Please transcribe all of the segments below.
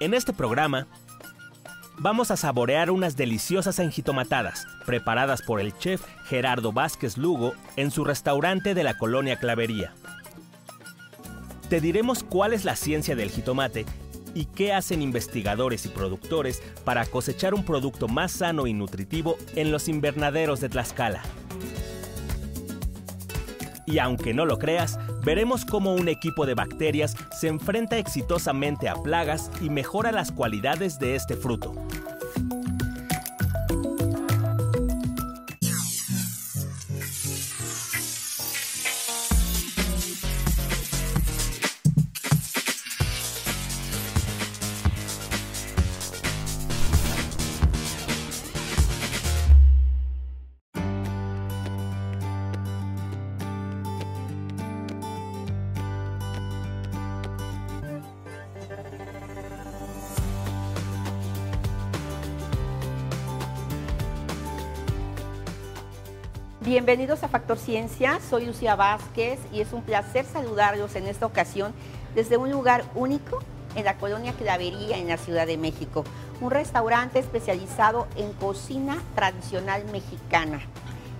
En este programa vamos a saborear unas deliciosas enjitomatadas preparadas por el chef Gerardo Vázquez Lugo en su restaurante de la colonia Clavería. Te diremos cuál es la ciencia del jitomate y qué hacen investigadores y productores para cosechar un producto más sano y nutritivo en los invernaderos de Tlaxcala. Y aunque no lo creas, veremos cómo un equipo de bacterias se enfrenta exitosamente a plagas y mejora las cualidades de este fruto. Bienvenidos a Factor Ciencia, soy Lucía Vázquez y es un placer saludarlos en esta ocasión desde un lugar único en la colonia Clavería en la Ciudad de México, un restaurante especializado en cocina tradicional mexicana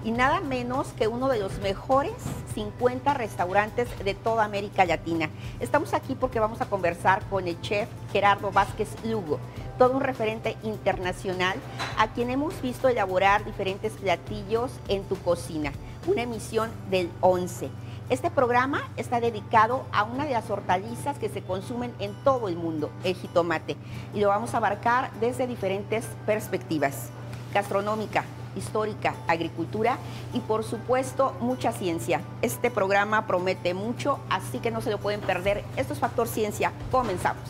y nada menos que uno de los mejores 50 restaurantes de toda América Latina. Estamos aquí porque vamos a conversar con el chef Gerardo Vázquez Lugo todo un referente internacional a quien hemos visto elaborar diferentes platillos en tu cocina, una emisión del 11. Este programa está dedicado a una de las hortalizas que se consumen en todo el mundo, el jitomate, y lo vamos a abarcar desde diferentes perspectivas, gastronómica, histórica, agricultura y por supuesto mucha ciencia. Este programa promete mucho, así que no se lo pueden perder. Esto es Factor Ciencia. Comenzamos.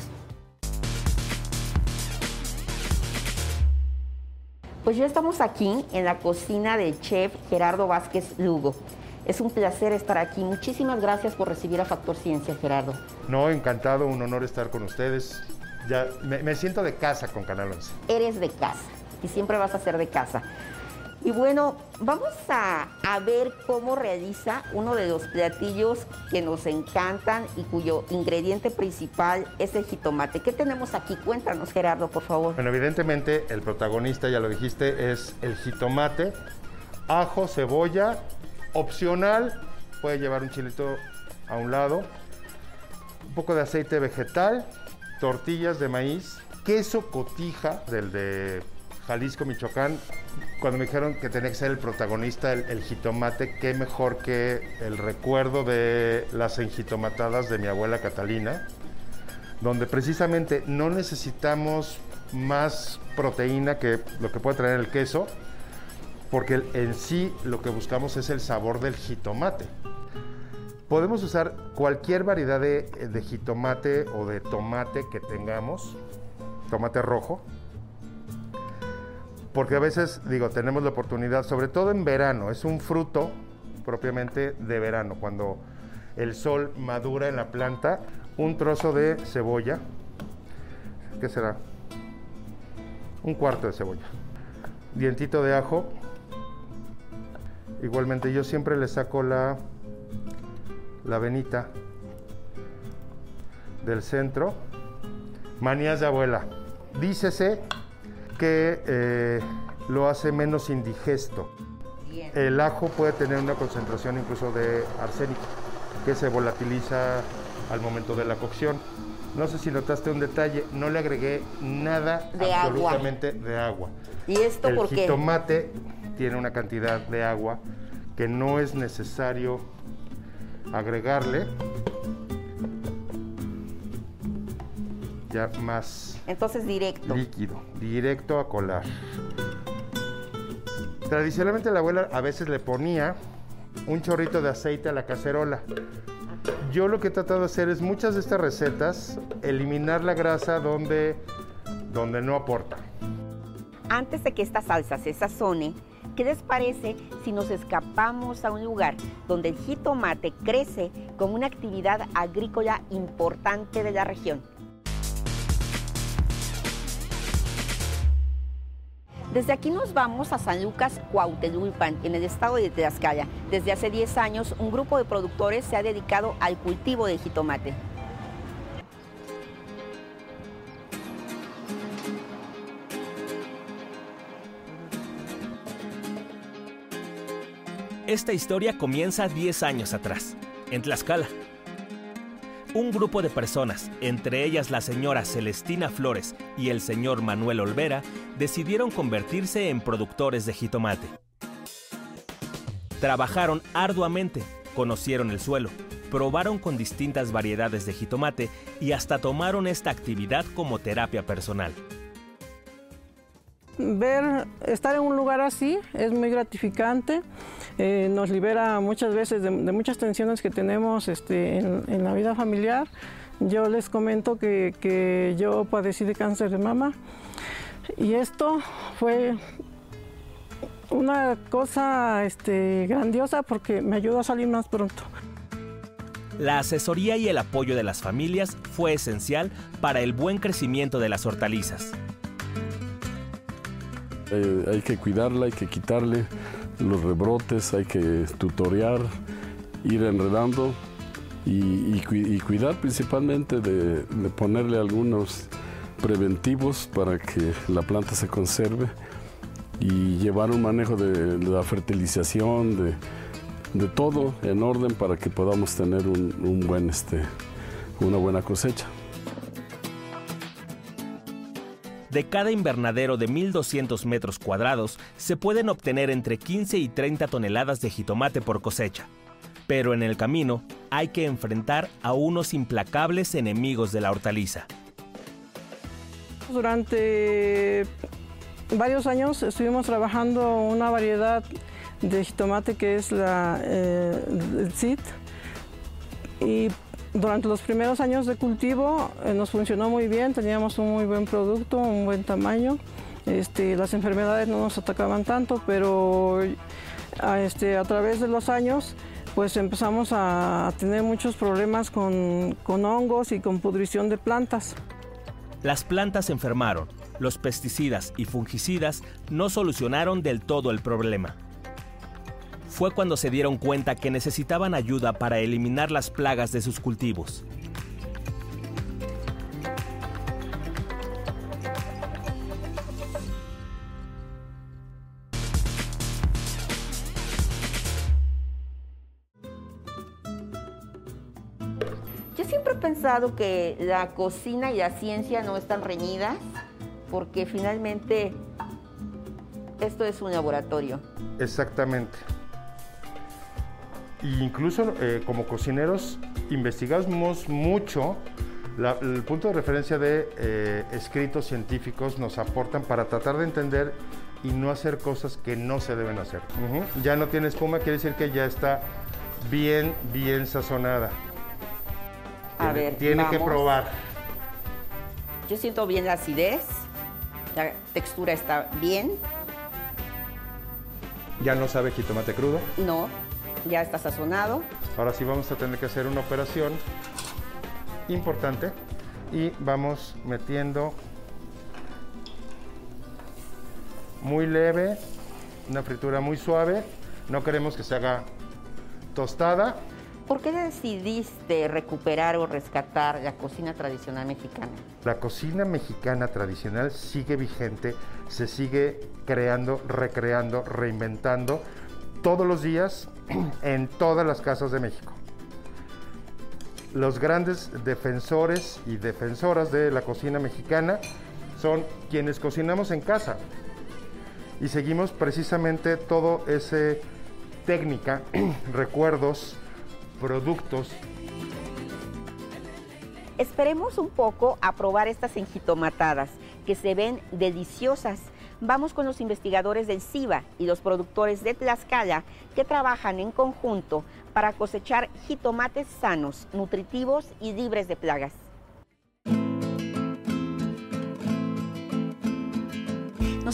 Pues ya estamos aquí en la cocina del chef Gerardo Vázquez Lugo. Es un placer estar aquí. Muchísimas gracias por recibir a Factor Ciencia, Gerardo. No, encantado, un honor estar con ustedes. Ya me, me siento de casa con Canal 11. Eres de casa y siempre vas a ser de casa. Y bueno, vamos a, ver cómo realiza uno de los platillos que nos encantan y cuyo ingrediente principal es el jitomate. ¿Qué tenemos aquí? Cuéntanos, Gerardo, por favor. Bueno, evidentemente el protagonista, ya lo dijiste, es el jitomate, ajo, cebolla, opcional, puede llevar un chilito a un lado, un poco de aceite vegetal, tortillas de maíz, queso cotija, del de Jalisco, Michoacán, cuando me dijeron que tenía que ser el protagonista el, jitomate, qué mejor que el recuerdo de las enjitomatadas de mi abuela Catalina, donde precisamente no necesitamos más proteína que lo que puede traer el queso, porque en sí lo que buscamos es el sabor del jitomate. Podemos usar cualquier variedad de, de jitomate o de tomate que tengamos, tomate rojo, porque a veces, digo, tenemos la oportunidad, sobre todo en verano, es un fruto propiamente de verano, cuando el sol madura en la planta, un trozo de cebolla, ¿qué será? Un cuarto de cebolla, dientito de ajo, igualmente yo siempre le saco la, la venita del centro, manías de abuela, dícese que eh, lo hace menos indigesto. Bien. El ajo puede tener una concentración incluso de arsénico que se volatiliza al momento de la cocción. No sé si notaste un detalle, no le agregué nada de absolutamente agua. de agua. ¿Y esto El por qué? jitomate tiene una cantidad de agua que no es necesario agregarle. Ya más Entonces directo. líquido, directo a colar. Tradicionalmente la abuela a veces le ponía un chorrito de aceite a la cacerola. Yo lo que he tratado de hacer es muchas de estas recetas eliminar la grasa donde, donde no aporta. Antes de que esta salsa se sazone, ¿qué les parece si nos escapamos a un lugar donde el jitomate crece como una actividad agrícola importante de la región? Desde aquí nos vamos a San Lucas, Cuautelulpan, en el estado de Tlaxcala. Desde hace 10 años, un grupo de productores se ha dedicado al cultivo de jitomate. Esta historia comienza 10 años atrás, en Tlaxcala, un grupo de personas, entre ellas la señora Celestina Flores y el señor Manuel Olvera, decidieron convertirse en productores de jitomate. Trabajaron arduamente, conocieron el suelo, probaron con distintas variedades de jitomate y hasta tomaron esta actividad como terapia personal. Ver, estar en un lugar así es muy gratificante, eh, nos libera muchas veces de, muchas tensiones que tenemos este, en, la vida familiar. Yo les comento que, que yo padecí de cáncer de mama y esto fue una cosa este, grandiosa porque me ayudó a salir más pronto. La asesoría y el apoyo de las familias fue esencial para el buen crecimiento de las hortalizas. Hay que cuidarla, hay que quitarle los rebrotes, hay que tutorear, ir enredando y, cuidar principalmente de, ponerle algunos preventivos para que la planta se conserve y llevar un manejo de, la fertilización, de, todo en orden para que podamos tener un, buen, este, una buena cosecha. De cada invernadero de 1.200 metros cuadrados se pueden obtener entre 15 y 30 toneladas de jitomate por cosecha. Pero en el camino hay que enfrentar a unos implacables enemigos de la hortaliza. Durante varios años estuvimos trabajando una variedad de jitomate que es la, eh, y durante los primeros años de cultivo eh, nos funcionó muy bien, teníamos un muy buen producto, un buen tamaño. Este, las enfermedades no nos atacaban tanto, pero a, este, a través de los años pues empezamos a, tener muchos problemas con, con hongos y con pudrición de plantas. Las plantas enfermaron, los pesticidas y fungicidas no solucionaron del todo el problema. Fue cuando se dieron cuenta que necesitaban ayuda para eliminar las plagas de sus cultivos. Yo siempre he pensado que la cocina y la ciencia no están reñidas porque finalmente esto es un laboratorio. Exactamente. Incluso eh, como cocineros investigamos mucho el punto de referencia de eh, escritos científicos nos aportan para tratar de entender y no hacer cosas que no se deben hacer. Ya no tiene espuma, quiere decir que ya está bien, bien sazonada. A ver, tiene que probar. Yo siento bien la acidez. La textura está bien. ¿Ya no sabe jitomate crudo? No, ya está sazonado. Ahora sí vamos a tener que hacer una operación importante y vamos metiendo muy leve, una fritura muy suave. No queremos que se haga tostada ¿Por qué decidiste recuperar o rescatar la cocina tradicional mexicana? La cocina mexicana tradicional sigue vigente, se sigue creando, recreando, reinventando todos los días en todas las casas de México. Los grandes defensores y defensoras de la cocina mexicana son quienes cocinamos en casa y seguimos precisamente todo ese técnica, recuerdos, productos. Esperemos un poco a probar estas enjitomatadas, que se ven deliciosas. Vamos con los investigadores del CIBA y los productores de Tlaxcala que trabajan en conjunto para cosechar jitomates sanos, nutritivos y libres de plagas.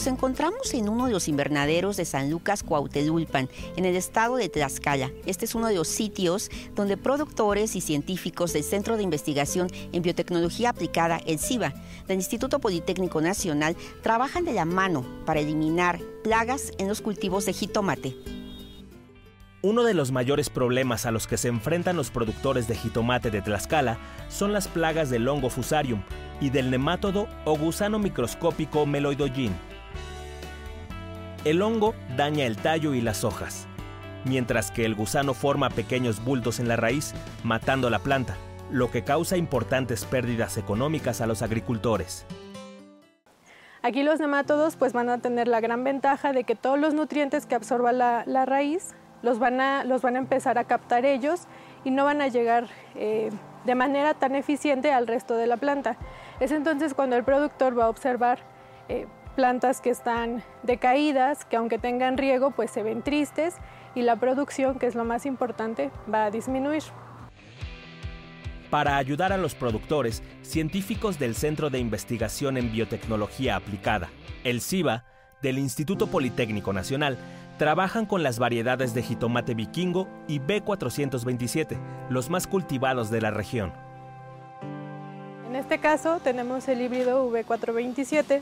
Nos encontramos en uno de los invernaderos de San Lucas Cuautelulpan, en el estado de Tlaxcala. Este es uno de los sitios donde productores y científicos del Centro de Investigación en Biotecnología Aplicada, el CIBA, del Instituto Politécnico Nacional, trabajan de la mano para eliminar plagas en los cultivos de jitomate. Uno de los mayores problemas a los que se enfrentan los productores de jitomate de Tlaxcala son las plagas del hongo fusarium y del nemátodo o gusano microscópico meloidoyin. El hongo daña el tallo y las hojas. mientras que el gusano forma pequeños bultos en la raíz, matando la planta, lo que causa importantes pérdidas económicas a los agricultores. Aquí los nemátodos pues van a tener la gran ventaja de que todos los nutrientes que absorba la, raíz los van, a, los van a empezar a captar ellos y no van a llegar eh, de manera tan eficiente al resto de la planta. Es entonces cuando el productor va a observar eh, plantas que están decaídas, que aunque tengan riego pues se ven tristes y la producción, que es lo más importante, va a disminuir. Para ayudar a los productores, científicos del Centro de Investigación en Biotecnología Aplicada, el CIBA, del Instituto Politécnico Nacional, trabajan con las variedades de jitomate vikingo y B427, los más cultivados de la región. En este caso tenemos el híbrido V427,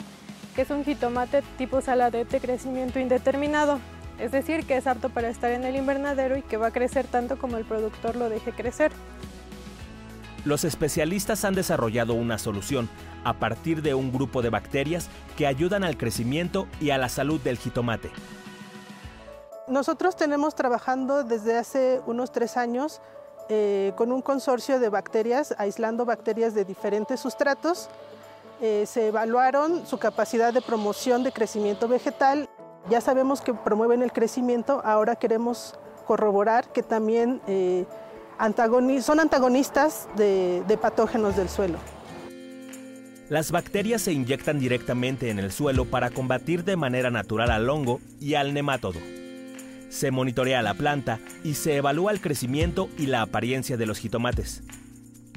que es un jitomate tipo saladete de crecimiento indeterminado, es decir, que es apto para estar en el invernadero y que va a crecer tanto como el productor lo deje crecer los especialistas han desarrollado una solución a partir de un grupo de bacterias que ayudan al crecimiento y a la salud del jitomate. Nosotros tenemos trabajando desde hace unos tres años eh, con un consorcio de bacterias, aislando bacterias de diferentes sustratos. Eh, se evaluaron su capacidad de promoción de crecimiento vegetal. Ya sabemos que promueven el crecimiento, ahora queremos corroborar que también eh, son antagonistas de, de patógenos del suelo. Las bacterias se inyectan directamente en el suelo para combatir de manera natural al hongo y al nemátodo. Se monitorea la planta y se evalúa el crecimiento y la apariencia de los jitomates.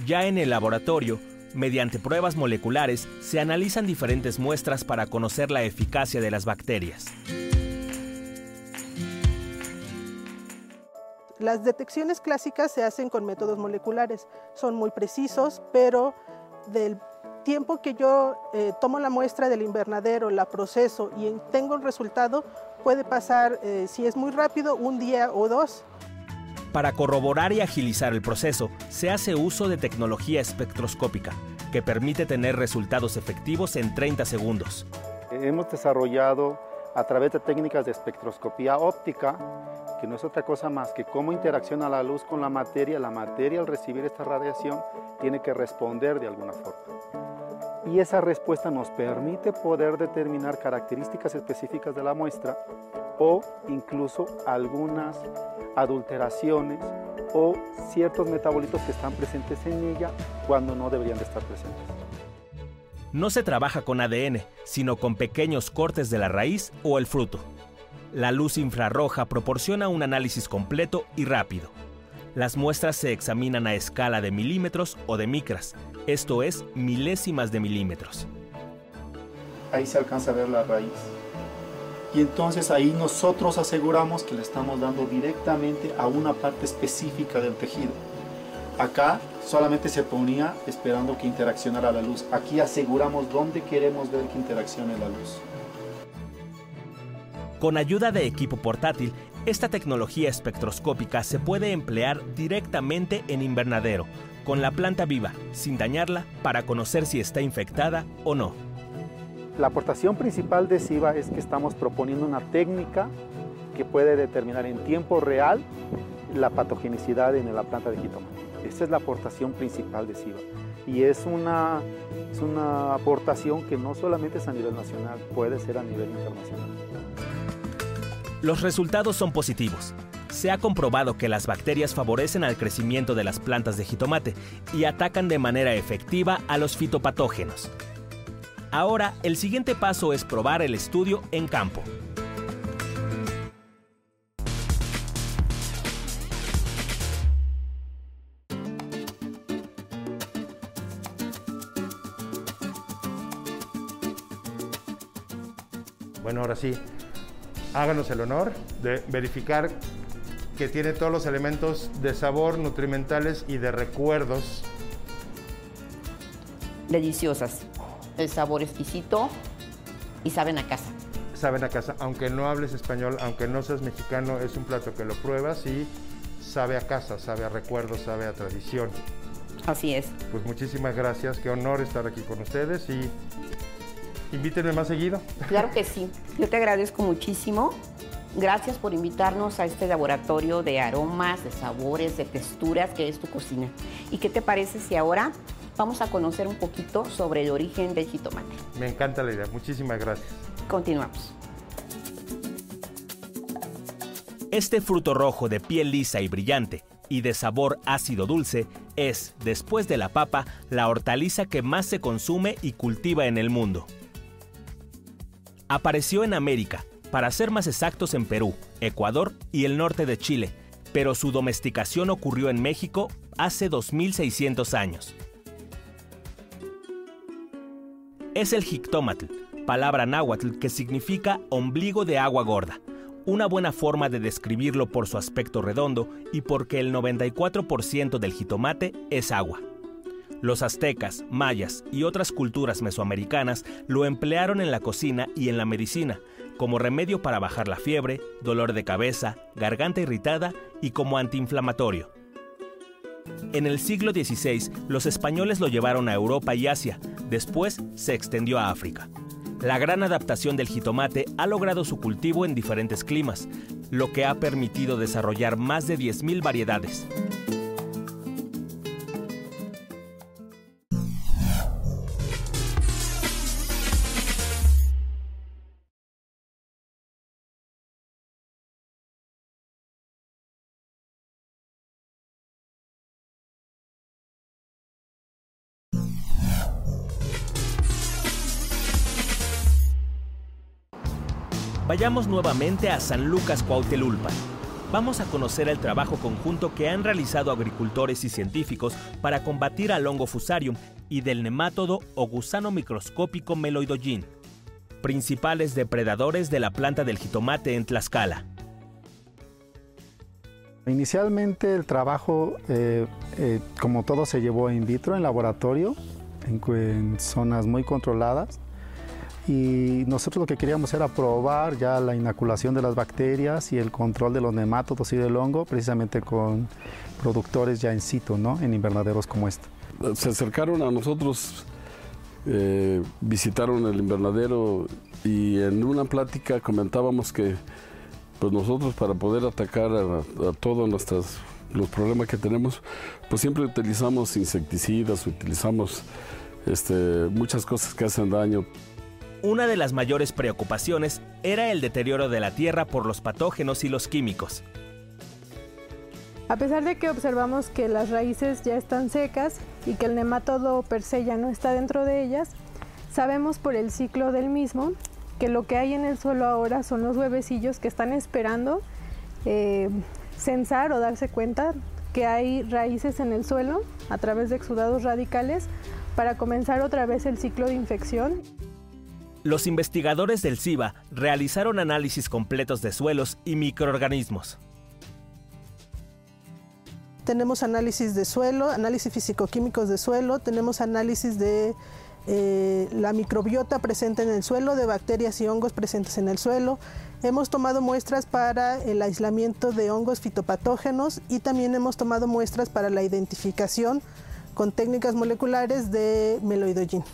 Ya en el laboratorio, mediante pruebas moleculares, se analizan diferentes muestras para conocer la eficacia de las bacterias. Las detecciones clásicas se hacen con métodos moleculares, son muy precisos, pero del tiempo que yo eh, tomo la muestra del invernadero, la proceso y tengo el resultado, puede pasar, eh, si es muy rápido, un día o dos. Para corroborar y agilizar el proceso, se hace uso de tecnología espectroscópica, que permite tener resultados efectivos en 30 segundos. Hemos desarrollado a través de técnicas de espectroscopía óptica que no es otra cosa más que cómo interacciona la luz con la materia. La materia al recibir esta radiación tiene que responder de alguna forma. Y esa respuesta nos permite poder determinar características específicas de la muestra o incluso algunas adulteraciones o ciertos metabolitos que están presentes en ella cuando no deberían de estar presentes. No se trabaja con ADN, sino con pequeños cortes de la raíz o el fruto. La luz infrarroja proporciona un análisis completo y rápido. Las muestras se examinan a escala de milímetros o de micras, esto es, milésimas de milímetros. Ahí se alcanza a ver la raíz. Y entonces ahí nosotros aseguramos que le estamos dando directamente a una parte específica del tejido. Acá solamente se ponía esperando que interaccionara la luz. Aquí aseguramos dónde queremos ver que interaccione la luz. Con ayuda de equipo portátil, esta tecnología espectroscópica se puede emplear directamente en invernadero, con la planta viva, sin dañarla, para conocer si está infectada o no. La aportación principal de SIVA es que estamos proponiendo una técnica que puede determinar en tiempo real la patogenicidad en la planta de jitomate. Esa es la aportación principal de SIVA. Y es una, es una aportación que no solamente es a nivel nacional, puede ser a nivel internacional. Los resultados son positivos. Se ha comprobado que las bacterias favorecen al crecimiento de las plantas de jitomate y atacan de manera efectiva a los fitopatógenos. Ahora, el siguiente paso es probar el estudio en campo. Bueno, ahora sí, háganos el honor de verificar que tiene todos los elementos de sabor, nutrimentales y de recuerdos. Deliciosas. El sabor exquisito y saben a casa. Saben a casa, aunque no hables español, aunque no seas mexicano, es un plato que lo pruebas y sabe a casa, sabe a recuerdos, sabe a tradición. Así es. Pues muchísimas gracias, qué honor estar aquí con ustedes y Invítenme más seguido. Claro que sí. Yo te agradezco muchísimo Gracias por invitarnos a este laboratorio de aromas, de sabores, de texturas que es tu cocina. ¿Y qué te parece si ahora vamos a conocer un poquito sobre el origen del jitomate? Me encanta la idea. Muchísimas gracias. Continuamos. Este fruto rojo de piel lisa y brillante y de sabor ácido dulce es, después de la papa, la hortaliza que más se consume y cultiva en el mundo. Apareció en América, para ser más exactos en Perú, Ecuador y el norte de Chile, pero su domesticación ocurrió en México hace 2600 años. Es el jictómatl, palabra náhuatl que significa ombligo de agua gorda, una buena forma de describirlo por su aspecto redondo y porque el 94% del jitomate es agua. Los aztecas, mayas y otras culturas mesoamericanas lo emplearon en la cocina y en la medicina, como remedio para bajar la fiebre, dolor de cabeza, garganta irritada y como antiinflamatorio. En el siglo XVI, los españoles lo llevaron a Europa y Asia, después se extendió a África. La gran adaptación del jitomate ha logrado su cultivo en diferentes climas, lo que ha permitido desarrollar más de 10.000 variedades. Vayamos nuevamente a San Lucas Cuautelulpan. Vamos a conocer el trabajo conjunto que han realizado agricultores y científicos para combatir al hongo fusarium y del nemátodo o gusano microscópico meloidoyin, principales depredadores de la planta del jitomate en Tlaxcala. Inicialmente el trabajo, eh, eh, como todo, se llevó in vitro en laboratorio, en, zonas muy controladas y nosotros lo que queríamos era probar ya la inoculación de las bacterias y el control de los nemátodos y del hongo precisamente con productores ya en situ, ¿no? en invernaderos como este. Se acercaron a nosotros, eh, visitaron el invernadero y en una plática comentábamos que pues nosotros para poder atacar a, todos nuestros, los problemas que tenemos, pues siempre utilizamos insecticidas, utilizamos este, muchas cosas que hacen daño. Una de las mayores preocupaciones era el deterioro de la tierra por los patógenos y los químicos. A pesar de que observamos que las raíces ya están secas y que el nematodo per se ya no está dentro de ellas, sabemos por el ciclo del mismo que lo que hay en el suelo ahora son los huevecillos que están esperando eh, censar o darse cuenta que hay raíces en el suelo a través de exudados radicales para comenzar otra vez el ciclo de infección. Los investigadores del CIBA realizaron análisis completos de suelos y microorganismos. Tenemos análisis de suelo, análisis físico-químicos de suelo, tenemos análisis de eh, la microbiota presente en el suelo, de bacterias y hongos presentes en el suelo. Hemos tomado muestras para el aislamiento de hongos fitopatógenos y también hemos tomado muestras para la identificación con técnicas moleculares de meloidoyin.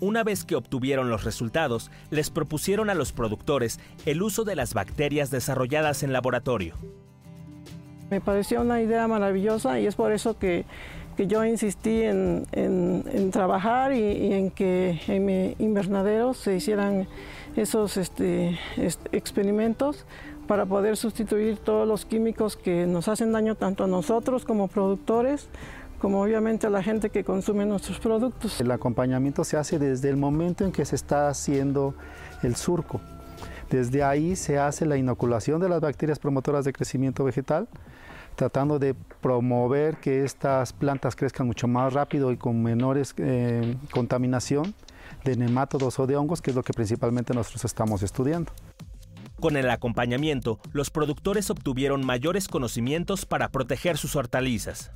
Una vez que obtuvieron los resultados, les propusieron a los productores el uso de las bacterias desarrolladas en laboratorio. Me pareció una idea maravillosa y es por eso que, yo insistí en, trabajar y, en que en mi invernadero se hicieran esos este, experimentos para poder sustituir todos los químicos que nos hacen daño tanto a nosotros como productores como obviamente a la gente que consume nuestros productos. El acompañamiento se hace desde el momento en que se está haciendo el surco. Desde ahí se hace la inoculación de las bacterias promotoras de crecimiento vegetal, tratando de promover que estas plantas crezcan mucho más rápido y con menores eh, contaminación de nemátodos o de hongos, que es lo que principalmente nosotros estamos estudiando. Con el acompañamiento, los productores obtuvieron mayores conocimientos para proteger sus hortalizas.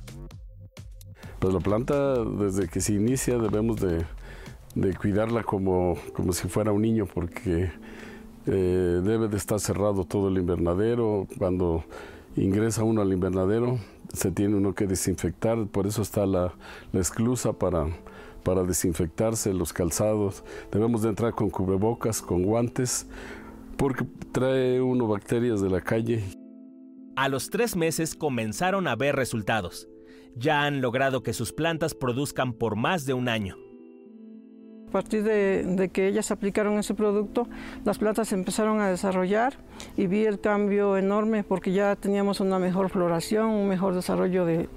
Pues la planta, desde que se inicia, debemos de, cuidarla como, como, si fuera un niño, porque eh, debe de estar cerrado todo el invernadero. Cuando ingresa uno al invernadero, se tiene uno que desinfectar, por eso está la, la esclusa para, para desinfectarse, los calzados. Debemos de entrar con cubrebocas, con guantes, porque trae uno bacterias de la calle. A los tres meses comenzaron a ver resultados. Ya han logrado que sus plantas produzcan por más de un año. A partir de, que ellas aplicaron ese producto, las plantas empezaron a desarrollar y vi el cambio enorme porque ya teníamos una mejor floración, un mejor desarrollo de,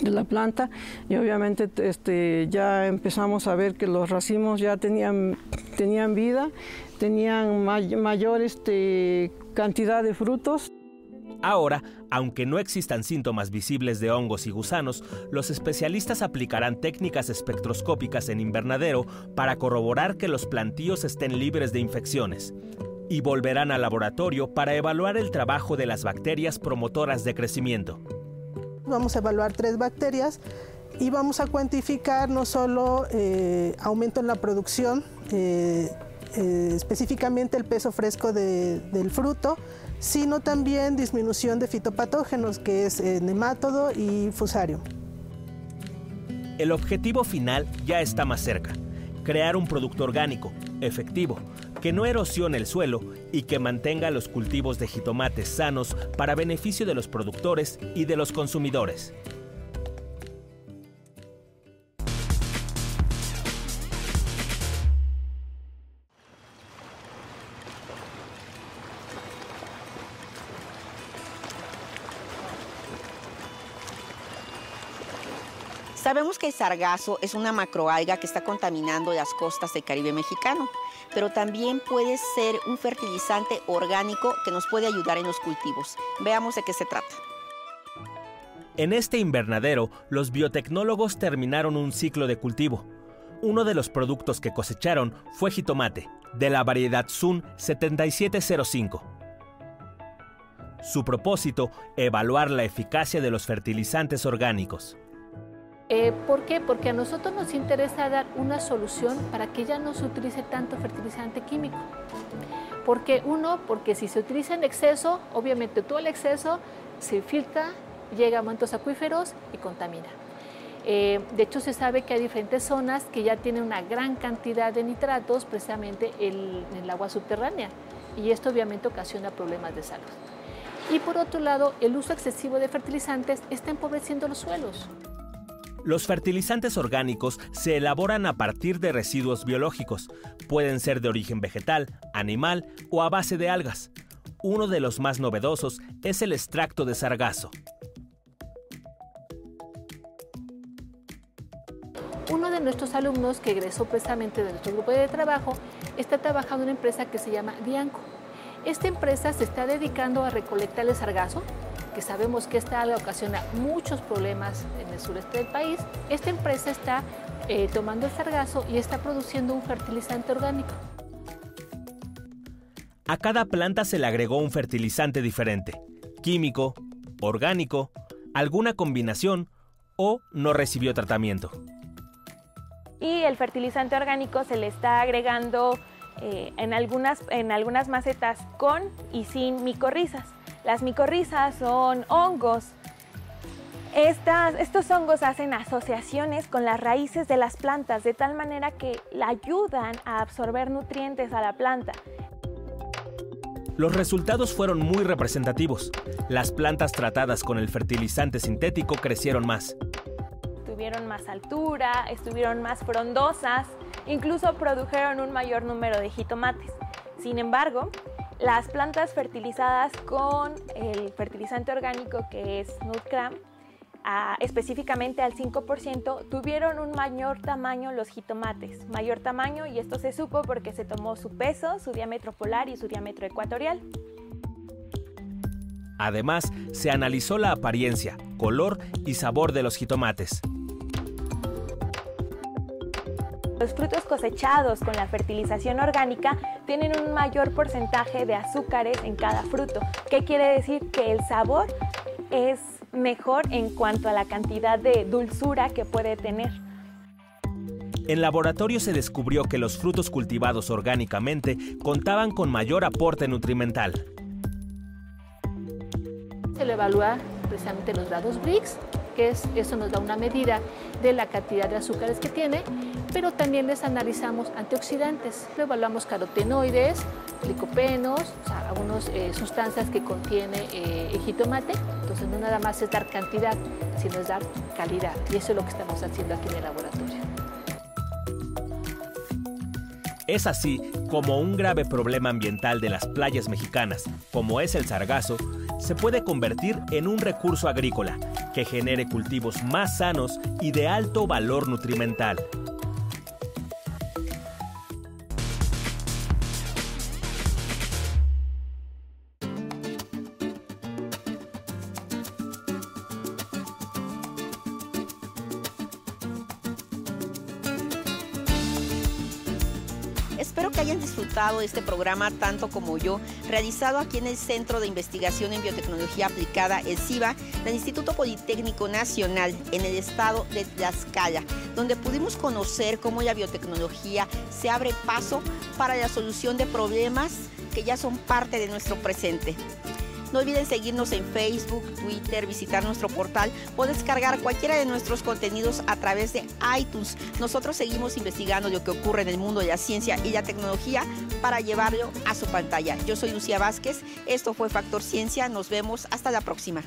la planta y obviamente este, ya empezamos a ver que los racimos ya tenían, tenían vida, tenían mayor este, cantidad de frutos. Ahora, aunque no existan síntomas visibles de hongos y gusanos, los especialistas aplicarán técnicas espectroscópicas en invernadero para corroborar que los plantíos estén libres de infecciones. Y volverán al laboratorio para evaluar el trabajo de las bacterias promotoras de crecimiento. Vamos a evaluar tres bacterias y vamos a cuantificar no solo eh, aumento en la producción, eh, eh, específicamente el peso fresco del fruto, sino también disminución de fitopatógenos, que es eh, nemátodo y fusario. El objetivo final ya está más cerca, crear un producto orgánico, efectivo, que no erosione el suelo y que mantenga los cultivos de jitomates sanos para beneficio de los productores y de los consumidores. Sabemos que el sargazo es una macroalga que está contaminando las costas del Caribe mexicano, pero también puede ser un fertilizante orgánico que nos puede ayudar en los cultivos. Veamos de qué se trata. En este invernadero, los biotecnólogos terminaron un ciclo de cultivo. Uno de los productos que cosecharon fue jitomate, de la variedad Sun 7705. Su propósito, evaluar la eficacia de los fertilizantes orgánicos. Eh, ¿Por qué? Porque a nosotros nos interesa dar una solución para que ya no se utilice tanto fertilizante químico. Porque uno, porque si se utiliza en exceso, obviamente todo el exceso se filtra, llega a mantos acuíferos y contamina. Eh, de hecho, se sabe que hay diferentes zonas que ya tienen una gran cantidad de nitratos precisamente en el agua subterránea y esto obviamente ocasiona problemas de salud. Y por otro lado, el uso excesivo de fertilizantes está empobreciendo los suelos. Los fertilizantes orgánicos se elaboran a partir de residuos biológicos. Pueden ser de origen vegetal, animal o a base de algas. Uno de los más novedosos es el extracto de sargazo. Uno de nuestros alumnos que egresó precisamente de nuestro grupo de trabajo está trabajando en una empresa que se llama Dianco. Esta empresa se está dedicando a recolectar el sargazo que sabemos que esta alga ocasiona muchos problemas en el sureste del país, esta empresa está eh, tomando el sargazo y está produciendo un fertilizante orgánico. A cada planta se le agregó un fertilizante diferente, químico, orgánico, alguna combinación o no recibió tratamiento. Y el fertilizante orgánico se le está agregando eh, en, algunas, en algunas macetas con y sin micorrizas. Las micorrizas son hongos. estos hongos hacen asociaciones con las raíces de las plantas de tal manera que la ayudan a absorber nutrientes a la planta. Los resultados fueron muy representativos. Las plantas tratadas con el fertilizante sintético crecieron más. Tuvieron más altura, estuvieron más frondosas, incluso produjeron un mayor número de jitomates. Sin embargo, las plantas fertilizadas con el fertilizante orgánico que es Nutcram, específicamente al 5%, tuvieron un mayor tamaño los jitomates, mayor tamaño y esto se supo porque se tomó su peso, su diámetro polar y su diámetro ecuatorial. Además, se analizó la apariencia, color y sabor de los jitomates. Los frutos cosechados con la fertilización orgánica tienen un mayor porcentaje de azúcares en cada fruto. ¿Qué quiere decir? Que el sabor es mejor en cuanto a la cantidad de dulzura que puede tener. En laboratorio se descubrió que los frutos cultivados orgánicamente contaban con mayor aporte nutrimental. Se le evalúa precisamente los grados BRICS que es, eso nos da una medida de la cantidad de azúcares que tiene, pero también les analizamos antioxidantes, evaluamos carotenoides, licopenos, o sea, algunas eh, sustancias que contiene eh, el jitomate, entonces no nada más es dar cantidad, sino es dar calidad, y eso es lo que estamos haciendo aquí en el laboratorio. Es así como un grave problema ambiental de las playas mexicanas, como es el sargazo, se puede convertir en un recurso agrícola que genere cultivos más sanos y de alto valor nutrimental. De este programa tanto como yo, realizado aquí en el Centro de Investigación en Biotecnología Aplicada, el CIBA, del Instituto Politécnico Nacional, en el estado de Tlaxcala, donde pudimos conocer cómo la biotecnología se abre paso para la solución de problemas que ya son parte de nuestro presente. No olviden seguirnos en Facebook, Twitter, visitar nuestro portal o descargar cualquiera de nuestros contenidos a través de iTunes. Nosotros seguimos investigando lo que ocurre en el mundo de la ciencia y la tecnología para llevarlo a su pantalla. Yo soy Lucía Vázquez, esto fue Factor Ciencia, nos vemos hasta la próxima.